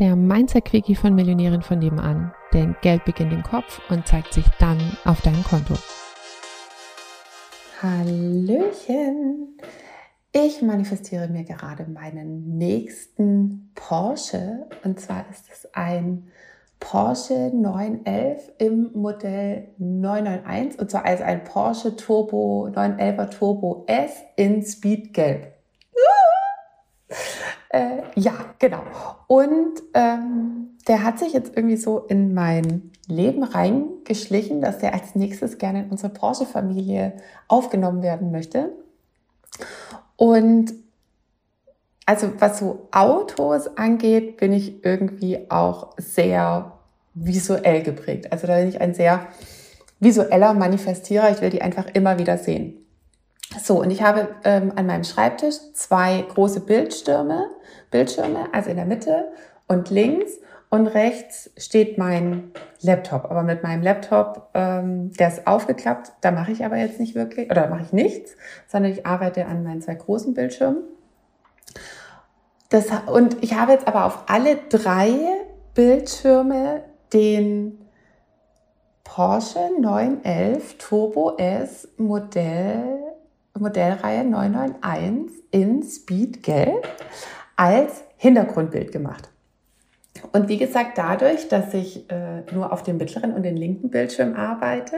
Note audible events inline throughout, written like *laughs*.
der Mindset-Quickie von Millionären von nebenan. Denn Geld beginnt im Kopf und zeigt sich dann auf deinem Konto. Hallöchen! Ich manifestiere mir gerade meinen nächsten Porsche. Und zwar ist es ein Porsche 911 im Modell 991. Und zwar als ein Porsche Turbo 911er Turbo S in Speedgelb. Äh, ja, genau. Und ähm, der hat sich jetzt irgendwie so in mein Leben reingeschlichen, dass der als nächstes gerne in unsere Porsche-Familie aufgenommen werden möchte. Und also was so Autos angeht, bin ich irgendwie auch sehr visuell geprägt. Also da bin ich ein sehr visueller Manifestierer. Ich will die einfach immer wieder sehen. So, und ich habe ähm, an meinem Schreibtisch zwei große Bildschirme, Bildschirme, also in der Mitte und links und rechts steht mein Laptop. Aber mit meinem Laptop, ähm, der ist aufgeklappt, da mache ich aber jetzt nicht wirklich, oder mache ich nichts, sondern ich arbeite an meinen zwei großen Bildschirmen. Das, und ich habe jetzt aber auf alle drei Bildschirme den Porsche 911 Turbo S Modell Modellreihe 991 in Speed Gelb als Hintergrundbild gemacht. Und wie gesagt, dadurch, dass ich äh, nur auf dem mittleren und den linken Bildschirm arbeite,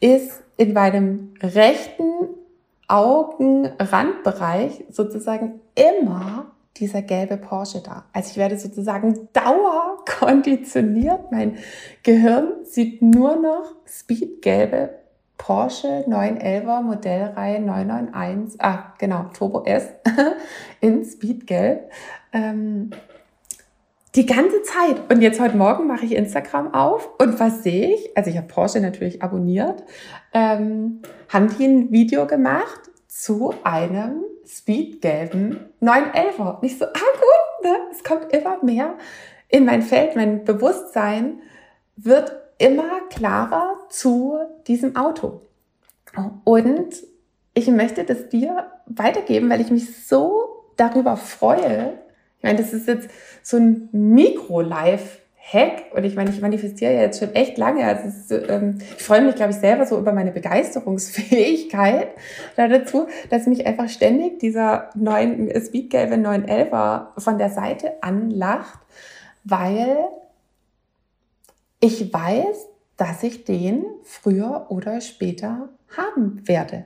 ist in meinem rechten Augenrandbereich sozusagen immer dieser gelbe Porsche da. Also ich werde sozusagen dauerkonditioniert. Mein Gehirn sieht nur noch speedgelbe Porsche 911er Modellreihe 991, ah genau, Turbo S *laughs* in Speedgelb. Ähm, die ganze Zeit. Und jetzt heute Morgen mache ich Instagram auf und was sehe ich? Also ich habe Porsche natürlich abonniert. Ähm, haben die ein Video gemacht zu einem speedgelben 911er. Nicht so, ah gut, ne? es kommt immer mehr in mein Feld, mein Bewusstsein wird immer klarer zu diesem Auto. Und ich möchte das dir weitergeben, weil ich mich so darüber freue. Ich meine, das ist jetzt so ein Mikro-Live-Hack und ich meine, ich manifestiere ja jetzt schon echt lange. Also ist, ähm, ich freue mich, glaube ich, selber so über meine Begeisterungsfähigkeit *laughs* da dazu, dass mich einfach ständig dieser neuen Speedgelbe 911er von der Seite anlacht, weil ich weiß, dass ich den früher oder später haben werde.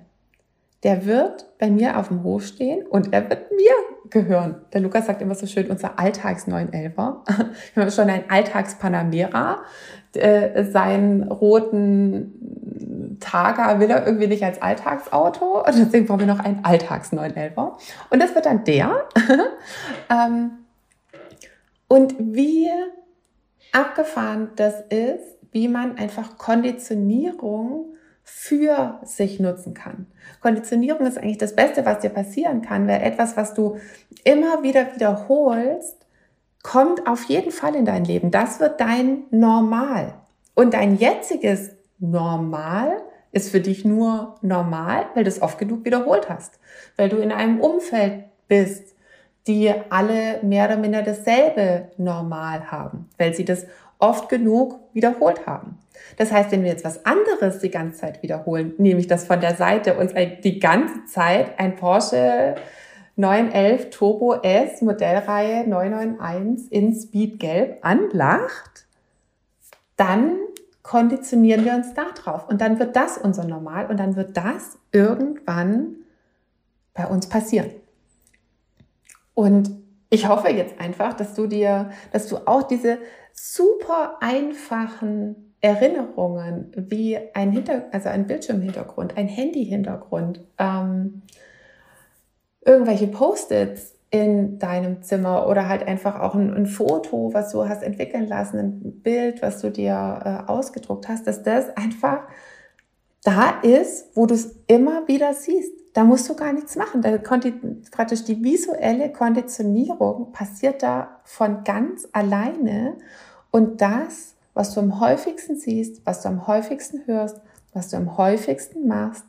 Der wird bei mir auf dem Hof stehen und er wird mir gehören. Der Lukas sagt immer so schön, unser alltags 911 *laughs* Wir haben schon ein Alltags-Panamera. Äh, seinen roten Targa will er irgendwie nicht als Alltagsauto. Und *laughs* deswegen brauchen wir noch einen alltags 911 Und das wird dann der. *laughs* ähm, und wie abgefahren das ist, wie man einfach Konditionierung für sich nutzen kann. Konditionierung ist eigentlich das Beste, was dir passieren kann, weil etwas, was du immer wieder wiederholst, kommt auf jeden Fall in dein Leben. Das wird dein Normal. Und dein jetziges Normal ist für dich nur normal, weil du es oft genug wiederholt hast, weil du in einem Umfeld bist, die alle mehr oder minder dasselbe Normal haben, weil sie das oft genug wiederholt haben. Das heißt, wenn wir jetzt was anderes die ganze Zeit wiederholen, nämlich das von der Seite uns die ganze Zeit ein Porsche 911 Turbo S Modellreihe 991 in Speed Gelb anlacht, dann konditionieren wir uns da drauf und dann wird das unser Normal und dann wird das irgendwann bei uns passieren. Und ich hoffe jetzt einfach, dass du dir, dass du auch diese super einfachen Erinnerungen wie ein Hinter, also ein Bildschirmhintergrund, ein Handyhintergrund, ähm, irgendwelche Post-its in deinem Zimmer oder halt einfach auch ein, ein, Foto, was du hast entwickeln lassen, ein Bild, was du dir äh, ausgedruckt hast, dass das einfach da ist, wo du es immer wieder siehst. Da musst du gar nichts machen. Da praktisch die visuelle Konditionierung passiert da von ganz alleine. Und das, was du am häufigsten siehst, was du am häufigsten hörst, was du am häufigsten machst,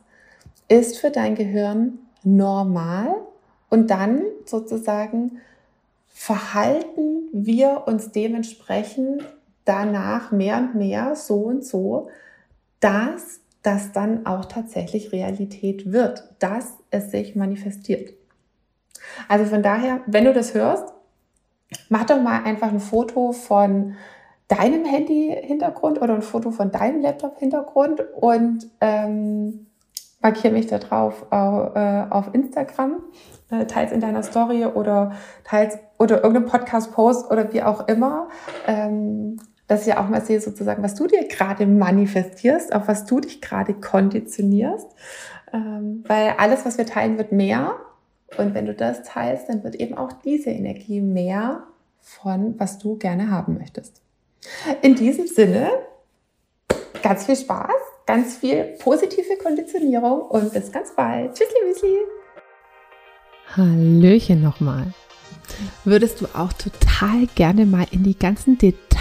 ist für dein Gehirn normal und dann sozusagen verhalten wir uns dementsprechend danach mehr und mehr so und so, dass das dann auch tatsächlich Realität wird, dass es sich manifestiert. Also von daher, wenn du das hörst, mach doch mal einfach ein Foto von deinem Handy-Hintergrund oder ein Foto von deinem Laptop-Hintergrund und ähm, markiere mich da drauf auf, äh, auf Instagram, äh, teils in deiner Story oder teils oder irgendeinem Podcast-Post oder wie auch immer, ähm, dass ich auch mal sehe sozusagen, was du dir gerade manifestierst, auf was du dich gerade konditionierst, ähm, weil alles, was wir teilen, wird mehr und wenn du das teilst, dann wird eben auch diese Energie mehr von, was du gerne haben möchtest. In diesem Sinne, ganz viel Spaß, ganz viel positive Konditionierung und bis ganz bald. Tschüssli, Müsli. Hallöchen nochmal. Würdest du auch total gerne mal in die ganzen Details